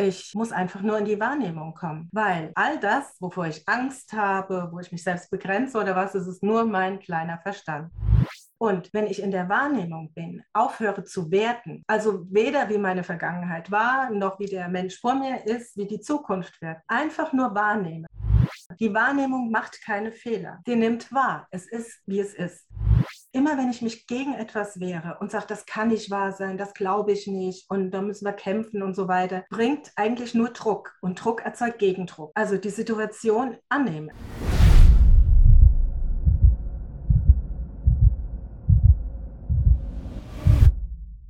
Ich muss einfach nur in die Wahrnehmung kommen, weil all das, wovor ich Angst habe, wo ich mich selbst begrenze oder was, ist es nur mein kleiner Verstand. Und wenn ich in der Wahrnehmung bin, aufhöre zu werten, also weder wie meine Vergangenheit war, noch wie der Mensch vor mir ist, wie die Zukunft wird, einfach nur wahrnehme. Die Wahrnehmung macht keine Fehler. Die nimmt wahr. Es ist, wie es ist immer wenn ich mich gegen etwas wehre und sage, das kann nicht wahr sein, das glaube ich nicht und da müssen wir kämpfen und so weiter, bringt eigentlich nur Druck und Druck erzeugt Gegendruck. Also die Situation annehmen.